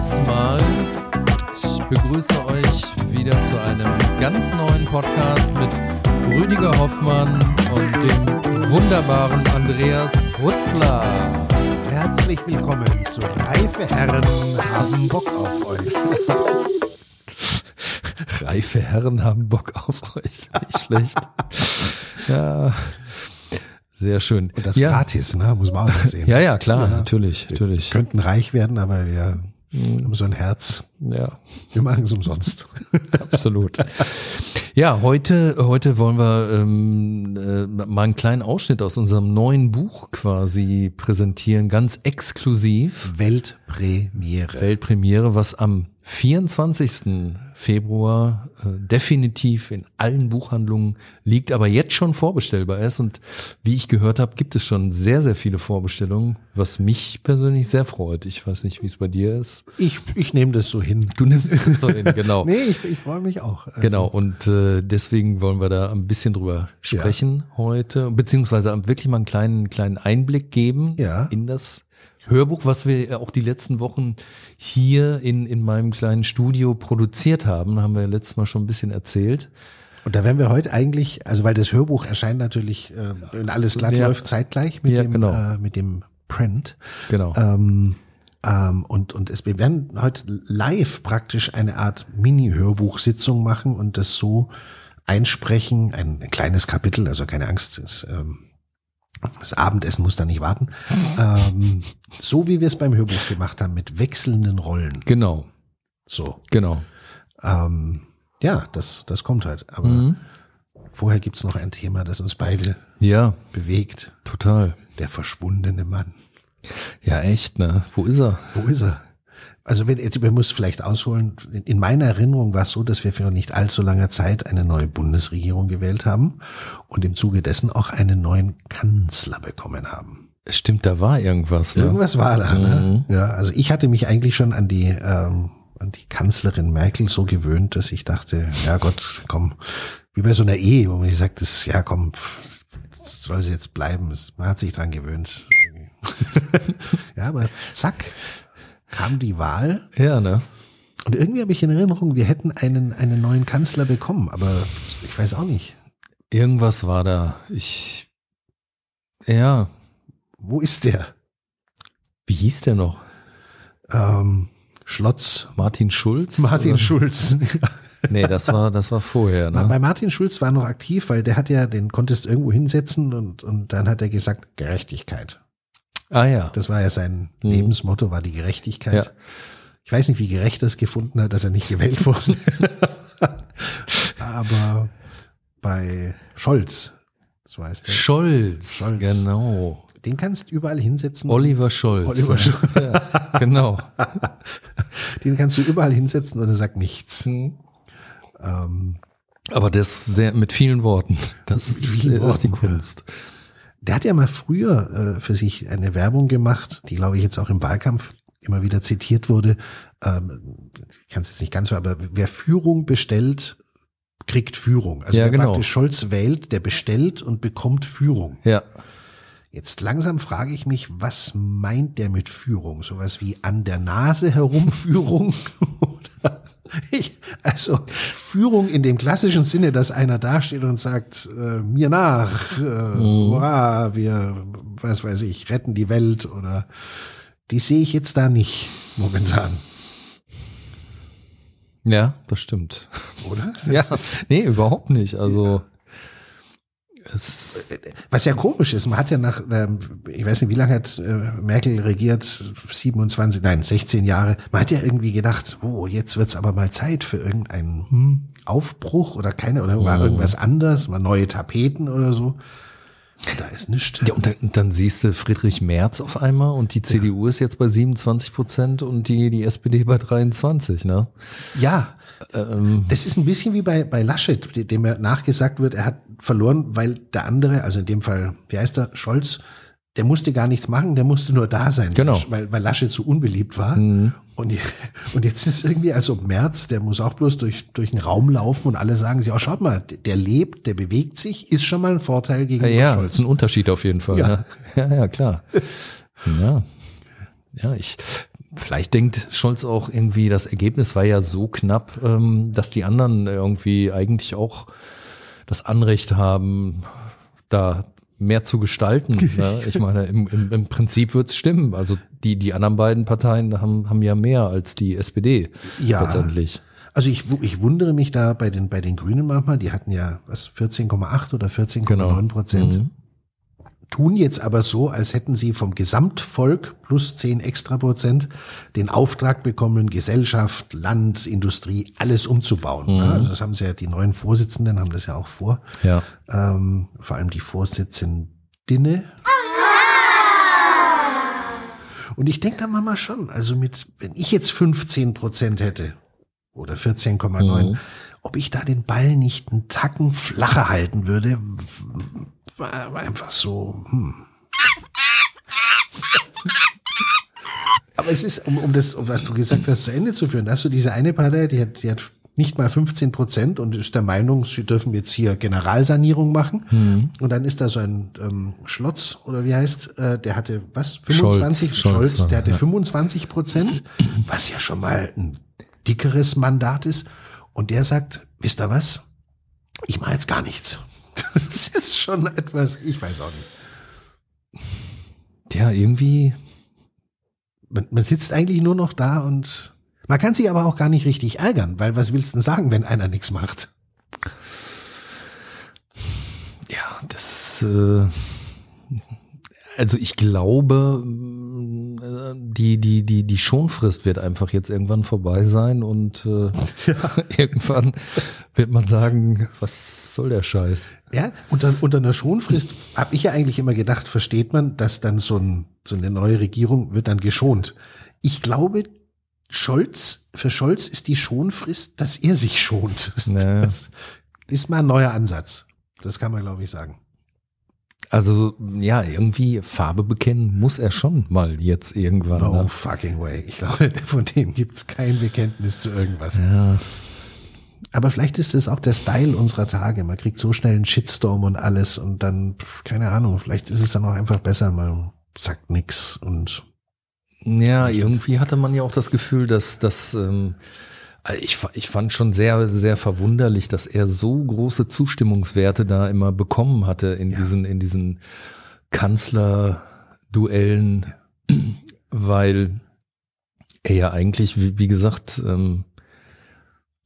erstmal, ich begrüße euch wieder zu einem ganz neuen Podcast mit Rüdiger Hoffmann und dem wunderbaren Andreas Hutzler. Herzlich willkommen zu Reife Herren haben Bock auf euch. Reife Herren haben Bock auf euch. Nicht schlecht. ja. Sehr schön. Und das ja. gratis, ne? muss man auch sehen. Ja, ja, klar, natürlich, natürlich. Wir könnten reich werden, aber wir haben so ein Herz. Ja, Wir machen es umsonst. absolut. Ja, heute, heute wollen wir ähm, äh, mal einen kleinen Ausschnitt aus unserem neuen Buch quasi präsentieren, ganz exklusiv. Weltpremiere. Weltpremiere, was am 24. Februar äh, definitiv in allen Buchhandlungen liegt, aber jetzt schon vorbestellbar ist. Und wie ich gehört habe, gibt es schon sehr, sehr viele Vorbestellungen, was mich persönlich sehr freut. Ich weiß nicht, wie es bei dir ist. Ich, ich nehme das so hin. Du nimmst es so hin, genau. Nee, ich, ich freue mich auch. Also, Genau, und äh, deswegen wollen wir da ein bisschen drüber sprechen heute, beziehungsweise wirklich mal einen kleinen, kleinen Einblick geben Ja. in das Hörbuch, was wir auch die letzten Wochen hier in, in meinem kleinen Studio produziert haben, haben wir ja letztes Mal schon ein bisschen erzählt. Und da werden wir heute eigentlich, also weil das Hörbuch erscheint natürlich, äh, wenn alles glatt Ja. läuft, zeitgleich mit Ja, dem, genau. äh, mit dem Print. Genau. Ähm, ähm, und, und es, wir werden heute live praktisch eine Art Mini-Hörbuchsitzung machen und das so einsprechen, ein, ein kleines Kapitel, also keine Angst, es, ähm, das Abendessen muss da nicht warten. Ähm, so wie wir es beim Hörbuch gemacht haben, mit wechselnden Rollen. Genau, So. genau. Ähm, ja, das, das kommt halt. Aber Mhm. vorher gibt's noch ein Thema, das uns beide Ja, bewegt. total. Der verschwundene Mann. Ja, echt, ne? Wo ist er? Wo ist er? Also wenn, wir muss vielleicht ausholen, in- in meiner Erinnerung war es so, dass wir für nicht allzu langer Zeit eine neue Bundesregierung gewählt haben und im Zuge dessen auch einen neuen Kanzler bekommen haben. Stimmt, da war irgendwas, ne? Irgendwas war da, ne? Ja, also ich hatte mich eigentlich schon an die, ähm, an die Kanzlerin Merkel so gewöhnt, dass ich dachte, ja Gott, komm, wie bei so einer Ehe, wo man sagt, das, ja komm, das soll sie jetzt bleiben, man hat sich dran gewöhnt. ja, aber zack, kam die Wahl Ja, ne? und irgendwie habe ich in Erinnerung, wir hätten einen, einen neuen Kanzler bekommen, aber ich weiß auch nicht. Irgendwas war da. Ich, ja, Wo ist der? wie hieß der noch? Ähm, Schlotz. Martin Schulz? Martin Oder? Schulz. Nee, das war, das war vorher, ne? Bei Martin Schulz war noch aktiv, weil der hat ja, den konntest irgendwo hinsetzen und, und dann hat er gesagt, Gerechtigkeit. Ah ja. Das war ja sein Mhm. Lebensmotto, war die Gerechtigkeit. Ja. Ich weiß nicht, wie gerecht er es gefunden hat, dass er nicht gewählt wurde. Aber bei Scholz, so heißt er, Scholz, Scholz. genau. den kannst du überall hinsetzen. Oliver Scholz. Oliver ja. Ja, genau. Den kannst du überall hinsetzen und er sagt nichts. Mhm. Ähm, Aber das sehr mit vielen Worten. Das vielen ist, ist die Worten, ja. Der hat ja mal früher äh, für sich eine Werbung gemacht, die glaube ich jetzt auch im Wahlkampf immer wieder zitiert wurde. Ähm, ich kann es jetzt nicht ganz, aber wer Führung bestellt, kriegt Führung. Also Ja, wer genau. praktisch Scholz wählt, der bestellt und bekommt Führung. Ja. Jetzt langsam frage ich mich, was meint der mit Führung? Sowas wie an der Nase herumführung? Oder ich, also Führung in dem klassischen Sinne, dass einer dasteht und sagt, äh, mir nach, äh, hurra, wir, was weiß ich, retten die Welt oder die sehe ich jetzt da nicht momentan, Ja, das stimmt. oder? Ja, Das ist- nee, überhaupt nicht. Also es, Was ja komisch ist, man hat ja nach, ähm, ich weiß nicht, wie lange hat äh, Merkel regiert, 27, nein, 16 Jahre, man hat ja irgendwie gedacht, oh, jetzt wird's aber mal Zeit für irgendeinen hm, Aufbruch oder keine, oder war irgendwas anders, mal neue Tapeten oder so. Da ist nichts. ja, und dann, dann siehst du Friedrich Merz auf einmal und die CDU ist jetzt bei 27 Prozent und die, die SPD bei 23, ne? Ja, Ähm, das ist ein bisschen wie bei, bei Laschet, de- dem er nachgesagt wird, er hat verloren, weil der andere, also in dem Fall, wie heißt er, Scholz, der musste gar nichts machen, der musste nur da sein. Genau. Weil, weil Laschet so unbeliebt war. Mhm. Und, und jetzt ist es irgendwie, als ob Merz, der muss auch bloß durch, durch den Raum laufen und alle sagen sich, oh, schaut mal, der lebt, der bewegt sich, ist schon mal ein Vorteil Ja, gegenüber ja, Scholz. ist ein Unterschied auf jeden Fall. Ja. Ja, ja, ja klar. Ja, ja, ich Vielleicht denkt Scholz auch irgendwie, das Ergebnis war ja so knapp, ähm, dass die anderen irgendwie eigentlich auch das Anrecht haben, da mehr zu gestalten. ne? Ich meine, im, im, im Prinzip wird's stimmen. Also die, die anderen beiden Parteien haben, haben ja mehr als die SPD Ja. letztendlich. Also ich, ich wundere mich da bei den, bei den Grünen manchmal, die hatten ja was 14,8 oder 14,9 Genau. Prozent. Mhm. Tun jetzt aber so, als hätten sie vom Gesamtvolk plus 10 extra Prozent den Auftrag bekommen, Gesellschaft, Land, Industrie, alles umzubauen. Mhm. Also das haben sie ja, die neuen Vorsitzenden haben das ja auch vor. Ja. Ähm, vor allem die Vorsitzendinne. Und ich denke da manchmal schon, also mit, wenn ich jetzt 15 Prozent hätte oder 14,9, Mhm. Ob ich da den Ball nicht einen Tacken flacher halten würde, war, einfach so, hm. Aber es ist, um, um das, um was du gesagt hast, zu Ende zu führen, hast du diese eine Partei, die hat, die hat nicht mal 15 Prozent und ist der Meinung, sie dürfen jetzt hier Generalsanierung machen. Und dann ist da so ein ähm, Schlotz, oder wie heißt, äh, der hatte was? 25? Scholz, Scholz, Scholz, der hatte ja. 25 Prozent, was ja schon mal ein dickeres Mandat ist. Und der sagt, wisst ihr was? Ich mache jetzt gar nichts. Das ist schon etwas, ich weiß auch nicht. Ja, irgendwie, Man, man sitzt eigentlich nur noch da und man kann sich aber auch gar nicht richtig ärgern, weil was willst du denn sagen, wenn einer nichts macht? ja, das, äh, also ich glaube, die, die, die, die Schonfrist wird einfach jetzt irgendwann vorbei sein und äh, irgendwann wird man sagen, was soll der Scheiß? Ja, unter, unter einer Schonfrist habe ich ja eigentlich immer gedacht, versteht man, dass dann so, ein, so eine neue Regierung wird dann geschont. Ich glaube, Scholz, für Scholz ist die Schonfrist, dass er sich schont. Naja. Das ist mal ein neuer Ansatz. Das kann man, glaube ich, sagen. Also ja, irgendwie Farbe bekennen muss er schon mal jetzt irgendwann. No ne? fucking way. Ich glaube, von dem gibt's kein Bekenntnis zu irgendwas. Ja, Aber vielleicht ist es auch der Style unserer Tage. Man kriegt so schnell einen Shitstorm und alles und dann, keine Ahnung, vielleicht ist es dann auch einfach besser, man sagt nix und Ja, irgendwie hatte man ja auch das Gefühl, dass das ähm, ich, fa- ich fand schon sehr, sehr verwunderlich, dass er so große Zustimmungswerte da immer bekommen hatte in diesen, in diesen Kanzlerduellen, weil er ja eigentlich, wie, wie gesagt, ähm,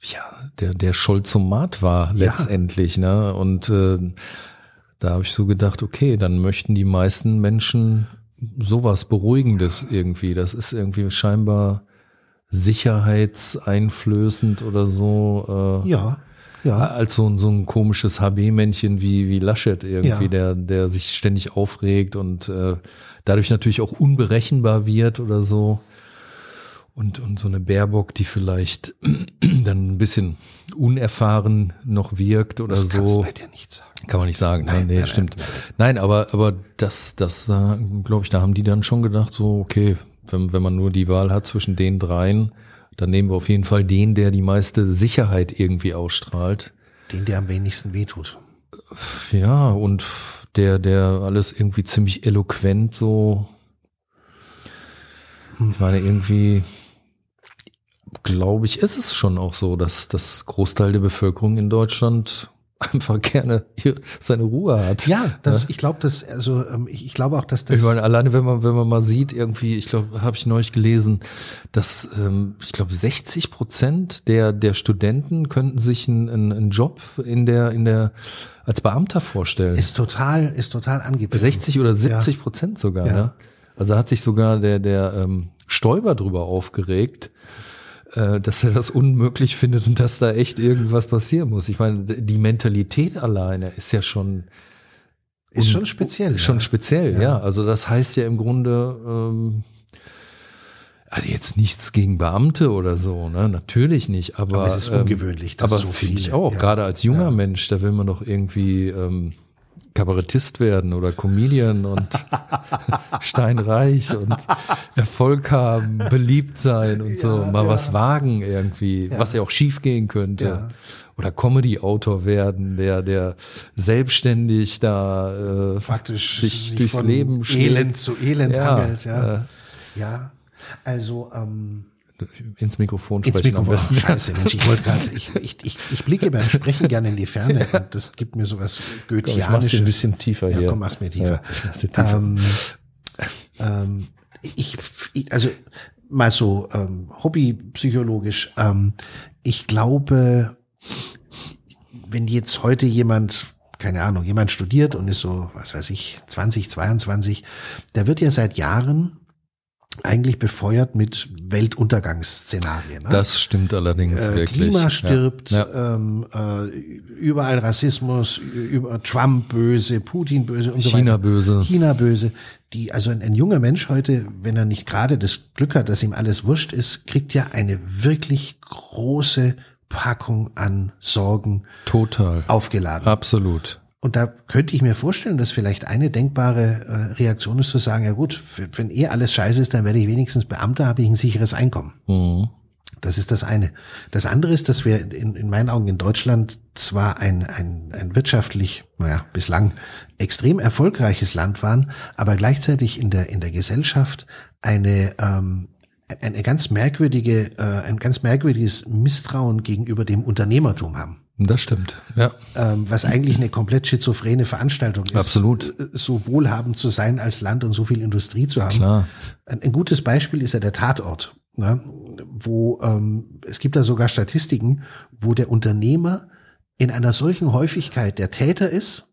ja, der, der Scholzomat war Ja. letztendlich, ne? Und äh, da habe ich so gedacht, okay, dann möchten die meisten Menschen sowas Beruhigendes irgendwie. Das ist irgendwie scheinbar sicherheitseinflößend oder so. Äh, ja, ja. Als so, ein- so ein komisches HB-Männchen wie, wie Laschet irgendwie, Ja. der, der sich ständig aufregt und äh, dadurch natürlich auch unberechenbar wird oder so. Und, und so eine Baerbock, die vielleicht dann ein bisschen unerfahren noch wirkt oder das kannst du so. bei dir nicht sagen. Kann man nicht sagen. Nein, Nein, nee, nein, stimmt. Nein, aber, aber das, das, äh, glaube ich, da haben die dann schon gedacht, so, okay, wenn, wenn man nur die Wahl hat zwischen den dreien, dann nehmen wir auf jeden Fall den, der die meiste Sicherheit irgendwie ausstrahlt. Den, der am wenigsten wehtut. Ja, und der, der alles irgendwie ziemlich eloquent so, ich meine, irgendwie, glaube ich, ist es schon auch so, dass das Großteil der Bevölkerung in Deutschland einfach gerne hier seine Ruhe hat. Ja, das, ich glaube, das, also ähm, ich, ich glaube auch, dass das. Ich meine, alleine wenn man, wenn man mal sieht, irgendwie, ich glaube, habe ich neulich gelesen, dass ähm, ich glaube 60 Prozent der der Studenten könnten sich einen, einen, Job in der in der als Beamter vorstellen. ist total, ist total angeblich. 60 oder 70 Prozent sogar. Ja. Ne? Also hat sich sogar der der ähm, Stoiber drüber aufgeregt, äh, dass er das unmöglich findet und dass da echt irgendwas passieren muss. Ich meine, die Mentalität alleine ist ja schon Ist schon speziell. Schon ja. speziell, ja. Also das heißt ja im Grunde, ähm, also jetzt nichts gegen Beamte oder so, ne? Natürlich nicht. Aber, Aber es ist ähm, ungewöhnlich, dass aber so finde ich auch. ja. Gerade als junger Ja. Mensch, da will man doch irgendwie ähm, Kabarettist werden oder Comedian und steinreich und Erfolg haben, beliebt sein und so, Ja, mal ja. was wagen irgendwie, Ja. was ja auch schief gehen könnte. Oder Comedy-Autor werden, der, der selbstständig da äh, Praktisch sich durchs Leben schlägt. Elend zu Elend Ja, hangelt, ja. Ja. Also ähm, ins Mikrofon ins sprechen am Mikrofon. besten. Scheiße, Mensch, ich wollte gerade, ich, ich, ich, ich blicke beim Sprechen gerne in die Ferne und das gibt mir sowas Komm, ich mach's Goetheanisches. ein bisschen tiefer ja, hier. komm, mach's mir tiefer. Ja, tiefer. Ähm, ähm, ich, also mal so ähm, hobbypsychologisch, ähm, ich glaube, wenn jetzt heute jemand, keine Ahnung, jemand studiert und ist so, was weiß ich, 20, 22, der wird ja seit Jahren eigentlich befeuert mit Weltuntergangsszenarien. Ne? Das stimmt allerdings äh, wirklich. Klima stirbt, Ja. Ja. Ähm, äh, überall Rassismus, über Trump böse, Putin böse und so weiter. China böse. China böse. Die, also ein, ein junger Mensch heute, wenn er nicht gerade das Glück hat, dass ihm alles wurscht ist, kriegt ja eine wirklich große Packung an Sorgen Total. aufgeladen. Absolut. Und da könnte ich mir vorstellen, dass vielleicht eine denkbare äh, Reaktion ist zu sagen, ja gut, wenn eh alles scheiße ist, dann werde ich wenigstens Beamter, habe ich ein sicheres Einkommen. Mhm. Das ist das eine. Das andere ist, dass wir in, in meinen Augen in Deutschland zwar ein, ein, ein wirtschaftlich, naja, bislang extrem erfolgreiches Land waren, aber gleichzeitig in der, in der Gesellschaft eine, ähm, eine ganz merkwürdige, äh, ein ganz merkwürdiges Misstrauen gegenüber dem Unternehmertum haben. Das stimmt. Ja. Ähm, was eigentlich eine komplett schizophrene Veranstaltung ist. Absolut. äh, So wohlhabend zu sein als Land und so viel Industrie zu haben. Klar. Ein, ein gutes Beispiel ist ja der Tatort, ne? wo ähm, es gibt da sogar Statistiken, wo der Unternehmer in einer solchen Häufigkeit der Täter ist,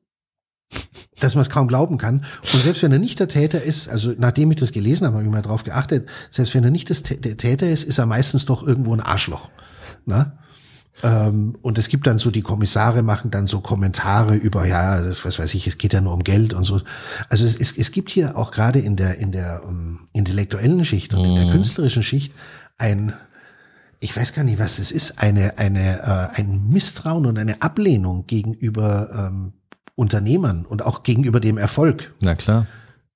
dass man es kaum glauben kann. Und selbst wenn er nicht der Täter ist, also nachdem ich das gelesen habe, habe ich mal drauf geachtet, selbst wenn er nicht der Täter ist, ist er meistens doch irgendwo ein Arschloch. Ne? Ähm, und es gibt dann so, die Kommissare machen dann so Kommentare über, ja, das, was weiß ich, es geht ja nur um Geld und so. Also es, es, es gibt hier auch gerade in der, in der um, intellektuellen Schicht und in der künstlerischen Schicht ein, ich weiß gar nicht, was das ist, eine, eine, äh, ein Misstrauen und eine Ablehnung gegenüber ähm, Unternehmern und auch gegenüber dem Erfolg. Na klar.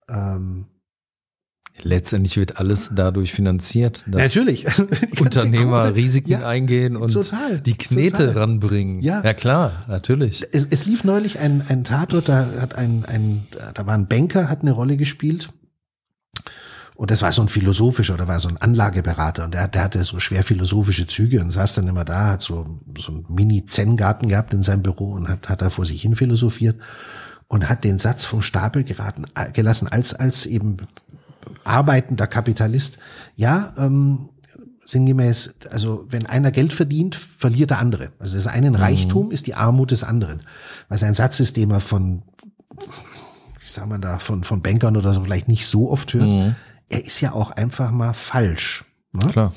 Ähm, Letztendlich wird alles dadurch finanziert, dass natürlich. Unternehmer. Risiken Ja, eingehen und total, die Knete total. ranbringen. Ja. ja klar, natürlich. Es, es lief neulich ein, ein Tatort, da hat ein, ein, da war ein Banker, hat eine Rolle gespielt. Und das war so ein philosophischer, oder war so ein Anlageberater und der, der hatte so schwer philosophische Züge und saß dann immer da, hat so, so einen Mini-Zen-Garten gehabt in seinem Büro und hat, hat da vor sich hin philosophiert und hat den Satz vom Stapel geraten, gelassen, als, als eben arbeitender Kapitalist. Ja, ähm, sinngemäß, also wenn einer Geld verdient, verliert der andere. Also das einen Reichtum ist die Armut des anderen. Was ein Satz ist, den man von, wie sagt man da, von, von Bankern oder so vielleicht nicht so oft hört. Er ist ja auch einfach mal falsch. Ne? Klar.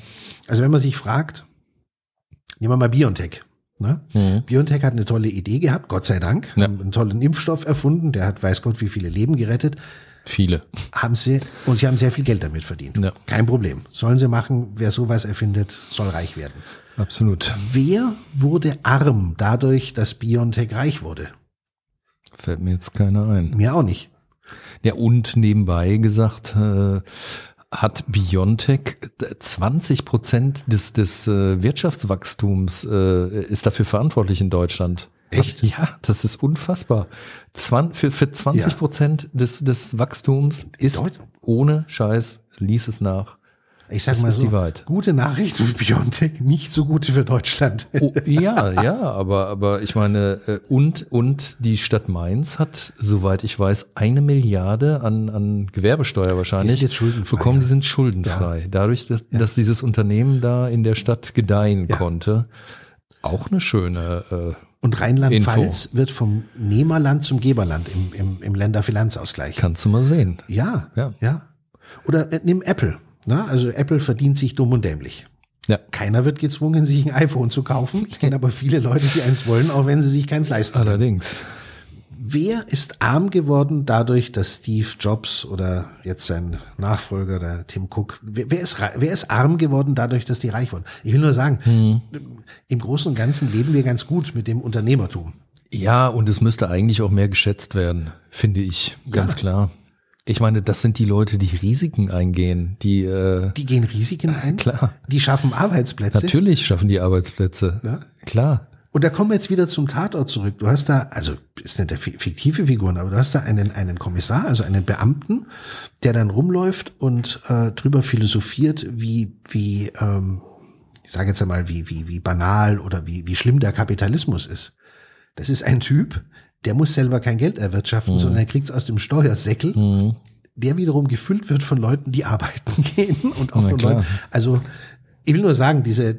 Also wenn man sich fragt, nehmen wir mal Biontech. Ne? Mhm. Biontech hat eine tolle Idee gehabt, Gott sei Dank, Ja. einen tollen Impfstoff erfunden, der hat weiß Gott wie viele Leben gerettet Viele. haben sie, und sie haben sehr viel Geld damit verdient. Ja. Kein Problem. Sollen sie machen. Wer sowas erfindet, soll reich werden. Absolut. Wer wurde arm dadurch, dass Biontech reich wurde? Fällt mir jetzt keiner ein. Mir auch nicht. Ja, und nebenbei gesagt, äh, hat Biontech 20 Prozent des, des äh, Wirtschaftswachstums äh, ist dafür verantwortlich in Deutschland. Echt? Ja, das ist unfassbar. Zwan für, für 20 Prozent des, des Wachstums ist Deut- ohne Scheiß, lies es nach. Ich sag Das mal so, gute Nachricht für Biontech, nicht so gute für Deutschland. Oh, ja, ja, aber, aber ich meine, äh, und, und die Stadt Mainz hat, soweit ich weiß, eine Milliarde an, an Gewerbesteuer wahrscheinlich. Die sind jetzt schuldenfrei, Bekommen, ja. die sind schuldenfrei. Dadurch, dass, dass dieses Unternehmen da in der Stadt gedeihen Ja. konnte. Auch eine schöne, äh, Und Rheinland-Pfalz wird vom Nehmerland zum Geberland im, im, im Länderfinanzausgleich. kannst du mal sehen. Ja, Ja. ja. Oder äh, nimm Apple. Na, also Apple verdient sich dumm und dämlich. Ja. Keiner wird gezwungen, sich ein iPhone zu kaufen. Ich kenne aber viele Leute, die eins wollen, auch wenn sie sich keins leisten können. Wer ist arm geworden dadurch, dass Steve Jobs oder jetzt sein Nachfolger, der Tim Cook, wer, wer, ist, wer ist arm geworden dadurch, dass die reich wurden? Ich will nur sagen, Hm. im Großen und Ganzen leben wir ganz gut mit dem Unternehmertum. Ja, und es müsste eigentlich auch mehr geschätzt werden, finde ich. Ganz klar. Ich meine, das sind die Leute, die Risiken eingehen, die, äh, Die gehen Risiken ein, klar. die schaffen Arbeitsplätze. Natürlich schaffen die Arbeitsplätze. Ja. Klar. Und da kommen wir jetzt wieder zum Tatort zurück. Du hast da, also ist nicht der fiktive Figuren, aber du hast da einen, einen Kommissar, also einen Beamten, der dann rumläuft und äh, drüber philosophiert, wie, wie, ähm, ich sage jetzt einmal, wie, wie, wie banal oder wie, wie schlimm der Kapitalismus ist. Das ist ein Typ, der muss selber kein Geld erwirtschaften, mhm. sondern er kriegt's aus dem Steuersäckel, mhm. der wiederum gefüllt wird von Leuten, die arbeiten gehen und auch Na, von klar. Leuten. Also ich will nur sagen, diese,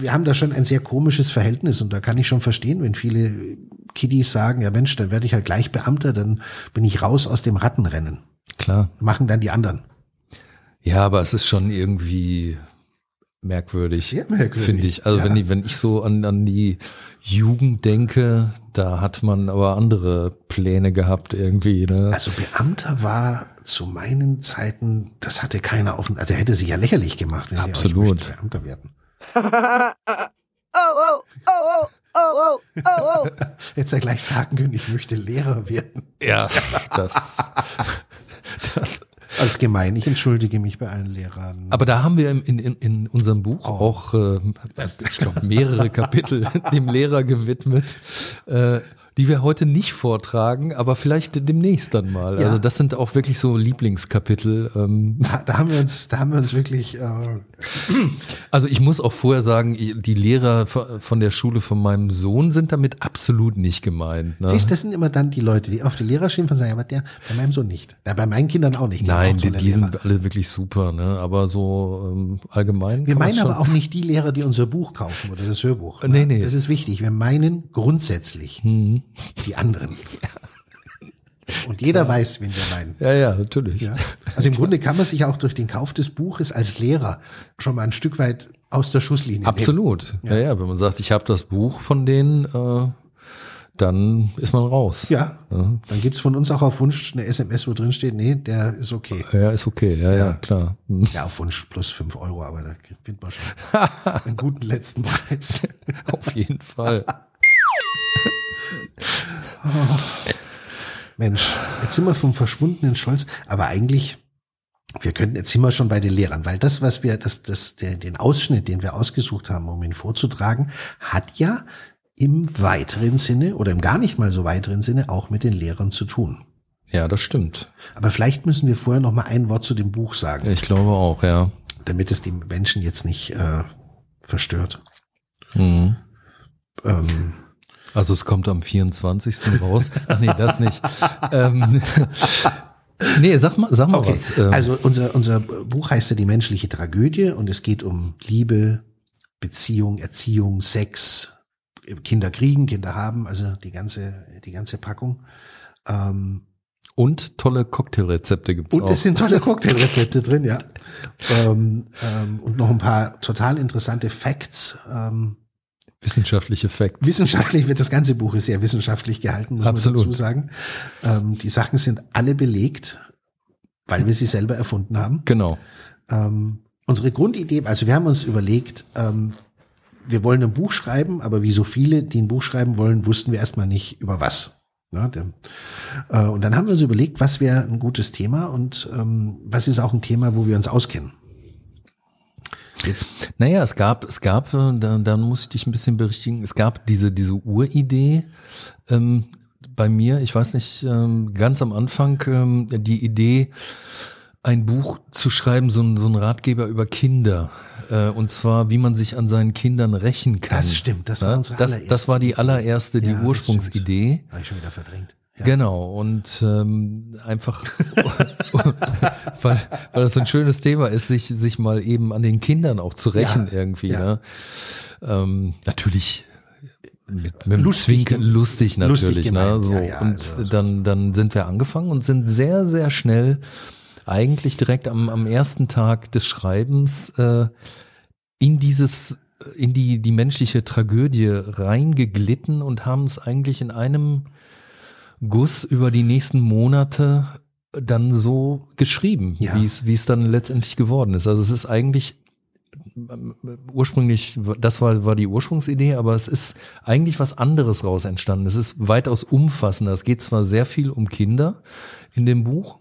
wir haben da schon ein sehr komisches Verhältnis und da kann ich schon verstehen, wenn viele Kiddies sagen, ja Mensch, dann werde ich halt gleich Beamter, dann bin ich raus aus dem Rattenrennen. Klar. Machen dann die anderen. Ja, aber es ist schon irgendwie merkwürdig, Sehr merkwürdig. finde ich. Also ja. wenn, ich, wenn ich so an, an die Jugend denke, da hat man aber andere Pläne gehabt irgendwie. Ne? Also Beamter war zu meinen Zeiten, das hatte keiner offen, also er hätte sich ja lächerlich gemacht. Absolut. Beamter werden. Oh, oh, oh, oh. Oh, oh, oh, oh. Jetzt er gleich sagen können, ich möchte Lehrer werden. Ja, das, das als gemein. Ich entschuldige mich bei allen Lehrern. Aber da haben wir in, in, in unserem Buch oh. auch, äh, ich glaube, mehrere Kapitel dem Lehrer gewidmet. Äh, die wir heute nicht vortragen, aber vielleicht demnächst dann mal. Ja. Also das sind auch wirklich so Lieblingskapitel. Ähm. Da, da, haben wir uns, da haben wir uns wirklich. Äh also ich muss auch vorher sagen, die Lehrer von der Schule von meinem Sohn sind damit absolut nicht gemeint. Ne? Siehst, das sind immer dann die Leute, die auf die Lehrer schimpfen und sagen, aber der bei meinem Sohn nicht. Ja, bei meinen Kindern auch nicht. Die Nein, die, die sind alle wirklich super, ne? Aber so ähm, allgemein. Wir meinen aber auch nicht die Lehrer, die unser Buch kaufen oder das Hörbuch. Nee, ne? nee. Das ist wichtig. Wir meinen grundsätzlich. Mhm die anderen. Und jeder ja. weiß, wen wir meinen. Ja, ja, natürlich. Ja. Also im Grunde kann man sich auch durch den Kauf des Buches als Lehrer schon mal ein Stück weit aus der Schusslinie Absolut. nehmen. Ja, ja, wenn man sagt, ich habe das Buch von denen, äh, dann ist man raus. Ja. ja. Dann gibt's von uns auch auf Wunsch eine SMS, wo drin steht, nee, der ist okay. Ja, ist okay, ja, ja, ja klar. Hm. Ja, auf Wunsch plus fünf Euro, aber da findet man schon einen guten letzten Preis. auf jeden Fall. Oh. Mensch, jetzt sind wir vom verschwundenen Scholz, aber eigentlich, wir könnten, jetzt sind wir schon bei den Lehrern, weil das, was wir, das, das, der, den Ausschnitt, den wir ausgesucht haben, um ihn vorzutragen, hat ja im weiteren Sinne oder im gar nicht mal so weiteren Sinne auch mit den Lehrern zu tun. Ja, das stimmt. Aber vielleicht müssen wir vorher noch mal ein Wort zu dem Buch sagen. Ich glaube auch, ja. Damit es die Menschen jetzt nicht äh, verstört. Mhm. Ähm, also es kommt am 24. raus. Ach nee, das nicht. ähm, nee, sag mal, sag mal okay. was. Ähm. Also unser, unser Buch heißt ja die menschliche Tragödie und es geht um Liebe, Beziehung, Erziehung, Sex, Kinder kriegen, Kinder haben, also die ganze, die ganze Packung. Ähm, und tolle Cocktailrezepte gibt's und auch. Und es sind tolle Cocktailrezepte drin, ja. Ähm, ähm, und noch ein paar total interessante Facts. Ähm, Wissenschaftliche Facts. Wissenschaftlich wird das ganze Buch ist sehr wissenschaftlich gehalten, muss Absolut. man dazu sagen. Ähm, die Sachen sind alle belegt, weil wir sie selber erfunden haben. Genau. Ähm, unsere Grundidee, also wir haben uns überlegt, ähm, wir wollen ein Buch schreiben, aber wie so viele, die ein Buch schreiben wollen, wussten wir erstmal nicht über was. Ja, der, äh, und dann haben wir uns überlegt, was wäre ein gutes Thema und ähm, was ist auch ein Thema, wo wir uns auskennen. Jetzt. Naja, es gab, es gab, äh, da, da muss ich dich ein bisschen berichtigen, es gab diese, diese Uridee ähm, bei mir, ich weiß nicht, ähm, ganz am Anfang ähm, die Idee, ein Buch zu schreiben, so ein, so ein Ratgeber über Kinder. Äh, und zwar, wie man sich an seinen Kindern rächen kann. Das stimmt, das war unsere das, das war die allererste, die ja, Ursprungsidee. Habe ich schon wieder verdrängt. Ja. Genau, und ähm, einfach, weil, weil das so ein schönes Thema ist, sich, sich mal eben an den Kindern auch zu rächen ja. irgendwie. Ja. Ne? Ähm, natürlich mit, mit lustig, Zwinken, lustig natürlich. Lustig ne? so, und also. dann, dann sind wir angefangen und sind sehr, sehr schnell eigentlich direkt am, am ersten Tag des Schreibens äh, in dieses in die, die menschliche Tragödie reingeglitten und haben es eigentlich in einem Guss über die nächsten Monate dann so geschrieben, ja. wie es dann letztendlich geworden ist. Also es ist eigentlich ursprünglich, das war, war die Ursprungsidee, aber es ist eigentlich was anderes raus entstanden. Es ist weitaus umfassender. Es geht zwar sehr viel um Kinder in dem Buch,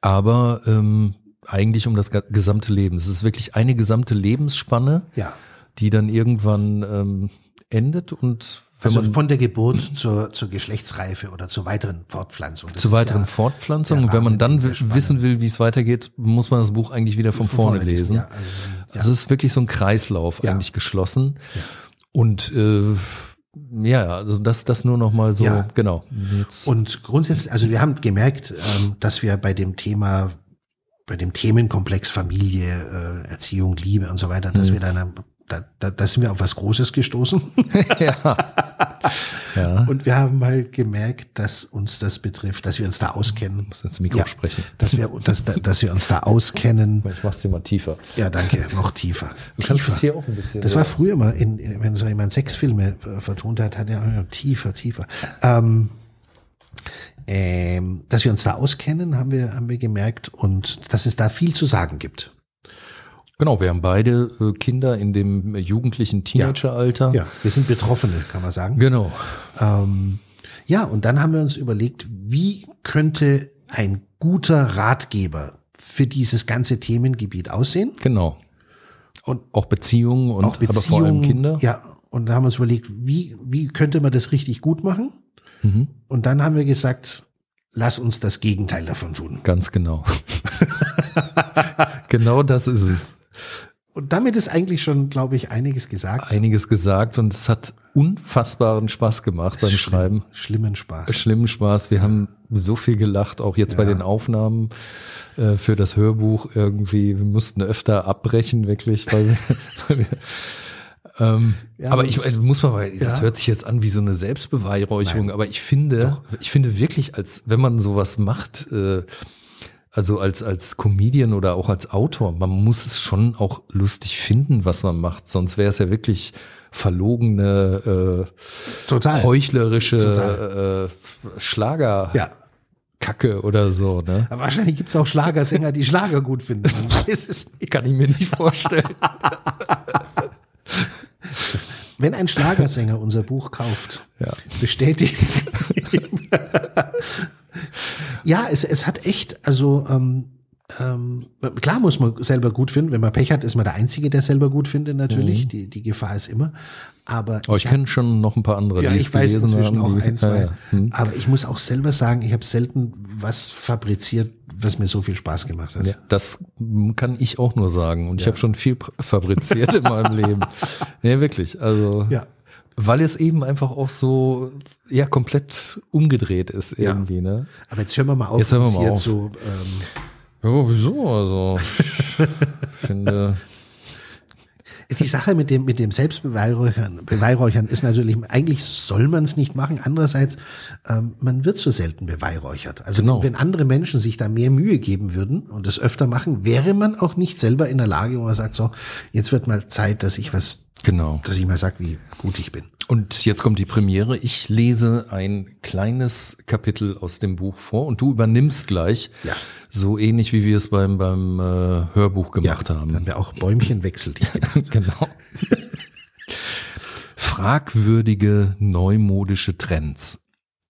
aber ähm, eigentlich um das gesamte Leben. Es ist wirklich eine gesamte Lebensspanne, ja. die dann irgendwann ähm, endet und Also von der Geburt zur, zur Geschlechtsreife oder zur weiteren Fortpflanzung. Das zur weiteren ja Fortpflanzung. Und wenn man dann wissen will, wie es weitergeht, muss man das Buch eigentlich wieder von, vorne, lesen. Ja, also, Also es ist wirklich so ein Kreislauf Ja. eigentlich geschlossen. Und äh, ja, also das, das nur noch mal so, Ja. genau. Jetzt, Und grundsätzlich, also wir haben gemerkt, ähm, dass wir bei dem Thema, bei dem Themenkomplex Familie, äh, Erziehung, Liebe und so weiter, dass Mhm. wir dann, da, da, da sind wir auf was Großes gestoßen. ja, Und wir haben mal gemerkt, dass uns das betrifft, dass wir uns da auskennen. muss ins Mikro Ja. sprechen. Dass wir, dass, dass wir uns da auskennen. Ich mach's dir mal tiefer. Ja, danke. Noch tiefer. Du kannst tiefer. es hier auch ein bisschen. Das war früher mal, in, wenn so jemand Sexfilme äh, vertont hat, hat er äh, tiefer, tiefer. Ähm, ähm, dass wir uns da auskennen, haben wir, haben wir gemerkt und dass es da viel zu sagen gibt. Genau, wir haben beide äh, Kinder in dem jugendlichen Teenageralter. Ja, wir sind Betroffene, kann man sagen. Genau. Ähm, ja, und dann haben wir uns überlegt, wie könnte ein guter Ratgeber für dieses ganze Themengebiet aussehen? Genau. Und Auch Beziehungen und auch Beziehungen, aber vor allem Kinder. Ja, und da haben wir uns überlegt, wie, wie könnte man das richtig gut machen? Mhm. Und dann haben wir gesagt, lass uns das Gegenteil davon tun. Ganz genau. genau das ist es. Und damit ist eigentlich schon, glaube ich, einiges gesagt. Einiges gesagt und es hat unfassbaren Spaß gemacht beim Schlimm- Schreiben. Schlimmen Spaß. Schlimmen Spaß. Wir haben so viel gelacht, auch jetzt bei Ja. den Aufnahmen äh, für das Hörbuch irgendwie. Wir mussten öfter abbrechen, wirklich, weil wir, weil wir ähm, Ja, aber ich äh, muss mal, das Ja. hört sich jetzt an wie so eine Selbstbeweihräucherung, Nein. aber ich finde, ich finde wirklich, als wenn man sowas macht, äh, also als als Comedian oder auch als Autor, man muss es schon auch lustig finden, was man macht, sonst wäre es ja wirklich verlogene, äh, Total. heuchlerische äh, Schlager. Ja. Kacke oder so, ne? Aber wahrscheinlich gibt es auch Schlagersänger, die Schlager gut finden. Kann ich mir nicht vorstellen. Wenn ein Schlagersänger unser Buch kauft, Ja. bestätigen. ja, es, es hat echt, also ähm, ähm, klar muss man selber gut finden. Wenn man Pech hat, ist man der Einzige, der selber gut findet, natürlich. Die, die Gefahr ist immer. Aber Mhm. Aber ich kenne schon noch ein paar andere, ja, die ich es weiß gelesen inzwischen haben. auch ein, zwei. Ja, ja. Hm. Aber ich muss auch selber sagen, ich habe selten was fabriziert, was mir so viel Spaß gemacht hat. Ja, das kann ich auch nur sagen. Und ich habe schon viel fabriziert in meinem Leben. Nee, wirklich. Also, Ja. Weil es eben einfach auch so, ja, komplett umgedreht ist Ja. irgendwie, ne? Aber jetzt hören wir mal auf, Jetzt hören wir mal hier auf. zu ähm, Ja, wieso? Also, ich finde, Die Sache mit dem, mit dem Selbstbeweihräuchern Beweihräuchern ist natürlich, eigentlich soll man es nicht machen. Andererseits, ähm, man wird so selten beweihräuchert. Also Genau. wenn andere Menschen sich da mehr Mühe geben würden und das öfter machen, wäre man auch nicht selber in der Lage, wo man sagt, so, jetzt wird mal Zeit, dass ich was, genau. dass ich mal sag, wie gut ich bin. Und jetzt kommt die Premiere. Ich lese ein kleines Kapitel aus dem Buch vor und du übernimmst gleich. Ja. So ähnlich wie wir es beim, beim äh, Hörbuch gemacht Dann haben. haben wir auch Bäumchen wechselt. genau. Fragwürdige neumodische Trends.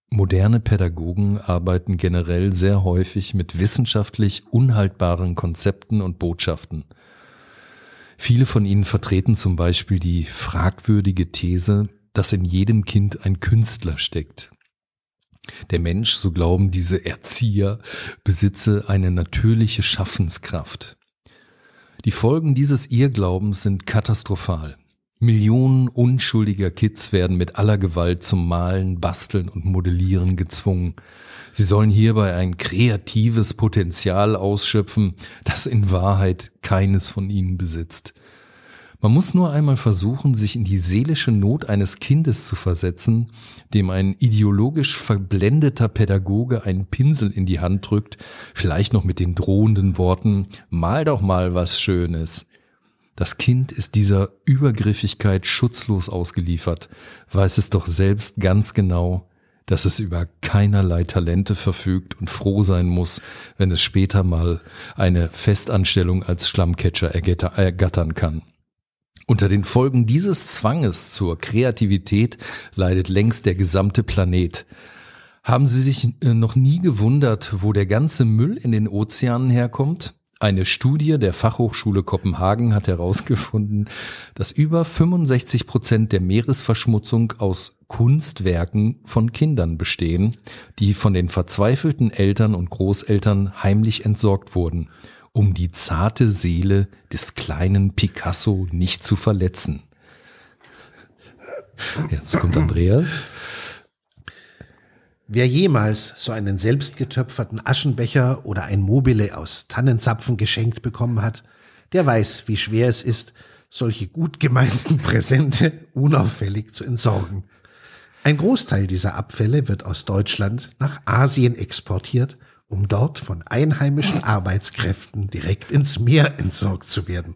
Moderne Pädagogen arbeiten generell sehr häufig mit wissenschaftlich unhaltbaren Konzepten und Botschaften. Viele von ihnen vertreten zum Beispiel die fragwürdige These, dass in jedem Kind ein Künstler steckt. Der Mensch, so glauben diese Erzieher, besitze eine natürliche Schaffenskraft. Die Folgen dieses Irrglaubens sind katastrophal. Millionen unschuldiger Kids werden mit aller Gewalt zum Malen, Basteln und Modellieren gezwungen. Sie sollen hierbei ein kreatives Potenzial ausschöpfen, das in Wahrheit keines von ihnen besitzt. Man muss nur einmal versuchen, sich in die seelische Not eines Kindes zu versetzen, dem ein ideologisch verblendeter Pädagoge einen Pinsel in die Hand drückt, vielleicht noch mit den drohenden Worten, mal doch mal was Schönes. Das Kind ist dieser Übergriffigkeit schutzlos ausgeliefert, weiß es doch selbst ganz genau, dass es über keinerlei Talente verfügt und froh sein muss, wenn es später mal eine Festanstellung als Schlammcatcher ergatter- ergattern kann. Unter den Folgen dieses Zwanges zur Kreativität leidet längst der gesamte Planet. Haben Sie sich äh, noch nie gewundert, wo der ganze Müll in den Ozeanen herkommt? Eine Studie der Fachhochschule Kopenhagen hat herausgefunden, dass über 65 Prozent der Meeresverschmutzung aus Kunstwerken von Kindern bestehen, die von den verzweifelten Eltern und Großeltern heimlich entsorgt wurden, um die zarte Seele des kleinen Picasso nicht zu verletzen. Jetzt kommt Andreas. Wer jemals so einen selbstgetöpferten Aschenbecher oder ein Mobile aus Tannenzapfen geschenkt bekommen hat, der weiß, wie schwer es ist, solche gut gemeinten Präsente unauffällig zu entsorgen. Ein Großteil dieser Abfälle wird aus Deutschland nach Asien exportiert, um dort von einheimischen Arbeitskräften direkt ins Meer entsorgt zu werden.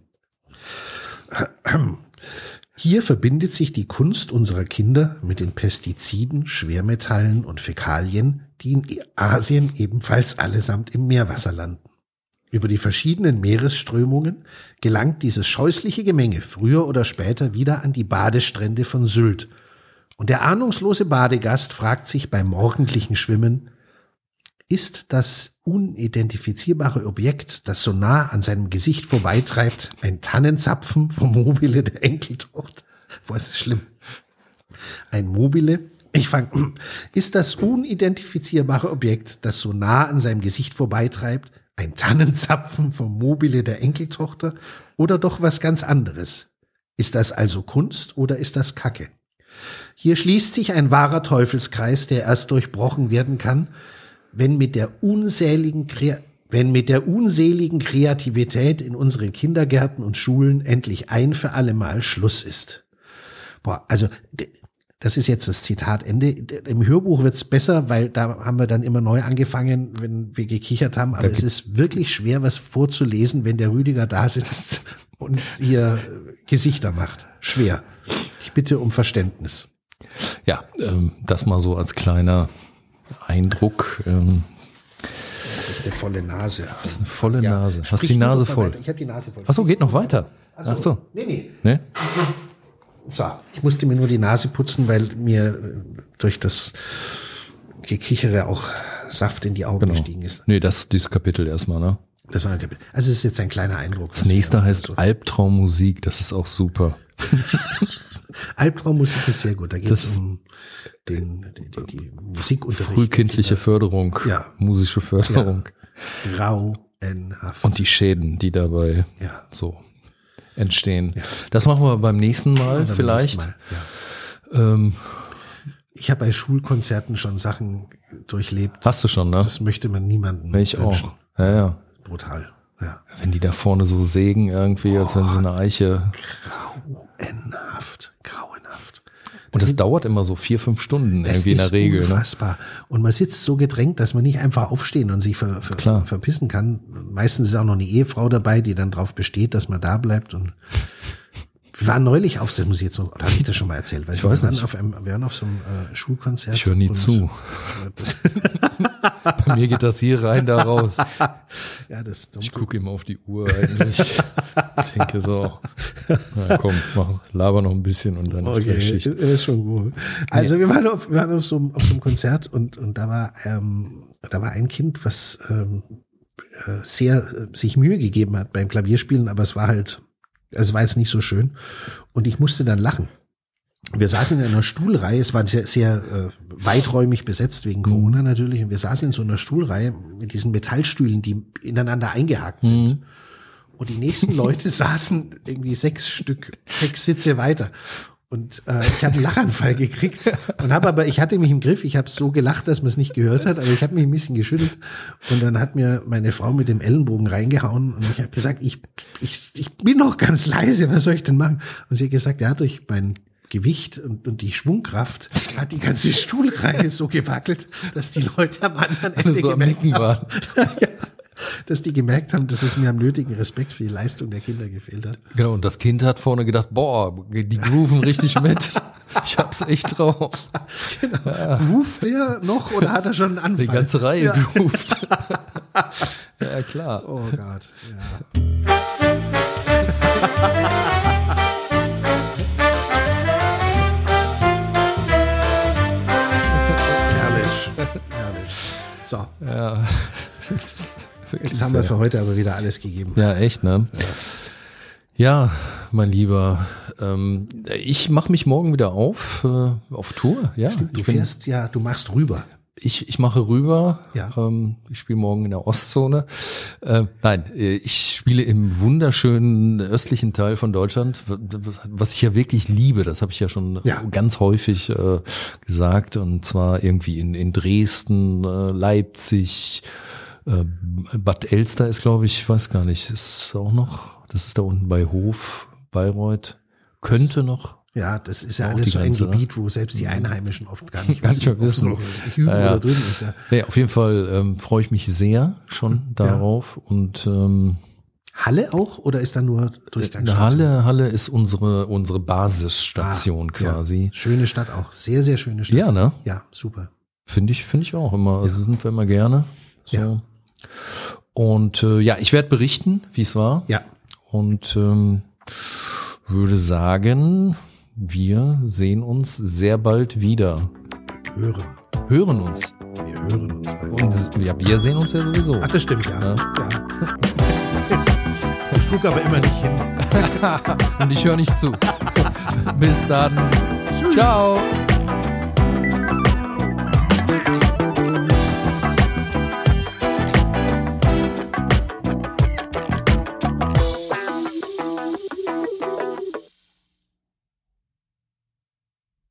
Hier verbindet sich die Kunst unserer Kinder mit den Pestiziden, Schwermetallen und Fäkalien, die in Asien ebenfalls allesamt im Meerwasser landen. Über die verschiedenen Meeresströmungen gelangt dieses scheußliche Gemenge früher oder später wieder an die Badestrände von Sylt. Und der ahnungslose Badegast fragt sich beim morgendlichen Schwimmen, ist das unidentifizierbare Objekt, das so nah an seinem Gesicht vorbeitreibt, ein Tannenzapfen vom Mobile der Enkeltochter? Boah, ist das schlimm. Ein Mobile, ich fange, ist das unidentifizierbare Objekt, das so nah an seinem Gesicht vorbeitreibt, ein Tannenzapfen vom Mobile der Enkeltochter oder doch was ganz anderes? Ist das also Kunst oder ist das Kacke? Hier schließt sich ein wahrer Teufelskreis, der erst durchbrochen werden kann, wenn mit der unseligen wenn mit der unseligen Kreativität in unseren Kindergärten und Schulen endlich ein für alle Mal Schluss ist. Boah, also das ist jetzt das Zitatende. Im Hörbuch wird's besser, weil da haben wir dann immer neu angefangen, wenn wir gekichert haben. Aber es ist wirklich schwer, was vorzulesen, wenn der Rüdiger da sitzt und hier Gesichter macht. Schwer. Ich bitte um Verständnis. Ja, ähm, das mal so als kleiner Eindruck. Ähm, Jetzt eine volle Nase. hast eine volle Ja, Nase. Hast sprich die du Nase voll. weiter. Ich habe die Nase voll. Ach so, geht noch weiter. Ach so. Ach so. Nee, nee. Ne? So, ich musste mir nur die Nase putzen, weil mir durch das Gekichere auch Saft in die Augen Genau. gestiegen ist. Nee, das dieses Kapitel erstmal, ne? Das war ein Kapitel. Also es ist jetzt ein kleiner Eindruck. Das nächste heißt Albtraummusik, das ist auch super. Albtraummusik ist sehr gut. Da geht es um den, die, die, die Musikunterricht. Frühkindliche Förderung, Ja. musische Förderung Grauenhaft. und die Schäden, die dabei ja. so entstehen. Das machen wir beim nächsten Mal beim vielleicht. nächsten Mal, ja. Ähm, Ich habe bei Schulkonzerten schon Sachen durchlebt. hast du schon, ne? Das möchte man niemandem Ich wünschen. auch. Ja, ja. Brutal. Ja. Wenn die da vorne so sägen irgendwie, als wenn so eine Eiche. Grauenhaft. Grauenhaft. Und es dauert immer so vier, fünf Stunden irgendwie in der ist Regel. Ne? unfassbar. Und man sitzt so gedrängt, dass man nicht einfach aufstehen und sich ver, ver, Klar. verpissen kann. Meistens ist auch noch eine Ehefrau dabei, die dann drauf besteht, dass man da bleibt. Und wir waren neulich auf, das muss ich jetzt noch, oder habe ich das schon mal erzählt? Weil Ich weiß wir waren nicht. Auf einem, wir waren auf so einem äh, Schulkonzert. Ich höre nie zu. Bei mir geht das hier rein, da raus. ja, das Ich gucke immer auf die Uhr eigentlich. Ich denke so, na komm, mach, laber noch ein bisschen und dann ist Okay, gleich Schicht. ist schon gut. Also wir waren auf, wir waren auf so, einem- auf so einem Konzert und, und da war, ähm, da war ein Kind, was ähm, äh, sehr äh, sich Mühe gegeben hat beim Klavierspielen, aber es war halt, es war jetzt nicht so schön. Und ich musste dann lachen. Wir saßen in einer Stuhlreihe, es war sehr, sehr äh, weiträumig besetzt wegen Corona natürlich, und wir saßen in so einer Stuhlreihe mit diesen Metallstühlen, die ineinander eingehakt sind. Und die nächsten Leute saßen irgendwie sechs Stück, sechs Sitze weiter. Und äh, ich habe einen Lachanfall gekriegt und habe aber, ich hatte mich im Griff, ich habe so gelacht, dass man es nicht gehört hat, aber ich habe mich ein bisschen geschüttelt und dann hat mir meine Frau mit dem Ellenbogen reingehauen und ich habe gesagt, ich, ich, ich bin noch ganz leise, was soll ich denn machen? Und sie hat gesagt, ja, durch mein Gewicht und, und die Schwungkraft hat die ganze Stuhlreihe so gewackelt, dass die Leute am anderen Ende so am gemerkt Nicken haben, ja, dass die gemerkt haben, dass es mir am nötigen Respekt für die Leistung der Kinder gefehlt hat. Genau, und das Kind hat vorne gedacht, boah, die grooven richtig mit. Ich hab's echt drauf. Ruft er noch oder hat er schon einen Anfall? Die ganze Reihe Ja. groovt. ja, klar. Oh Gott, ja. Jetzt haben wir für heute aber wieder alles gegeben. Ja, echt, ne? Ja, mein Lieber, ähm, ich mache mich morgen wieder auf, äh, auf Tour. Ja, Du ich, bin, fährst ja, du machst rüber. ich, ich mache rüber. Ja. Ähm, ich spiele morgen in der Ostzone. Äh, nein, äh, ich spiele im wunderschönen östlichen Teil von Deutschland, was ich ja wirklich liebe. Das habe ich ja schon Ja. ganz häufig äh, gesagt. Und zwar irgendwie in, in Dresden, äh, Leipzig, äh, Bad Elster ist, glaube ich, weiß gar nicht, ist auch noch. Das ist da unten bei Hof, Bayreuth. Könnte noch. Ja, das ist ja alles so ein Grenze, ne? Gebiet, wo selbst die Einheimischen oft gar nicht mehr ob es wissen. noch Hügel Ja, ja. oder drüben ist. Ja. Nee, auf jeden Fall ähm, freue ich mich sehr schon darauf. Und ähm, Halle auch oder ist da nur Durchgangsstation? Halle, Halle ist unsere, unsere Basisstation Ah, quasi. Ja. Schöne Stadt auch. Sehr, sehr schöne Stadt. Ja, ne? Ja, super. Finde ich, finde ich auch immer. Also sind wir immer gerne. So. Ja. Und äh, ja, ich werde berichten, wie es war. Ja. Und ähm, würde sagen, wir sehen uns sehr bald wieder. Hören. Hören uns. Wir hören uns. Und ja, wir sehen uns ja sowieso. Ach, das stimmt, ja. Ja. ja. Ich gucke aber immer nicht hin. Und ich höre nicht zu. Bis dann. Ciao.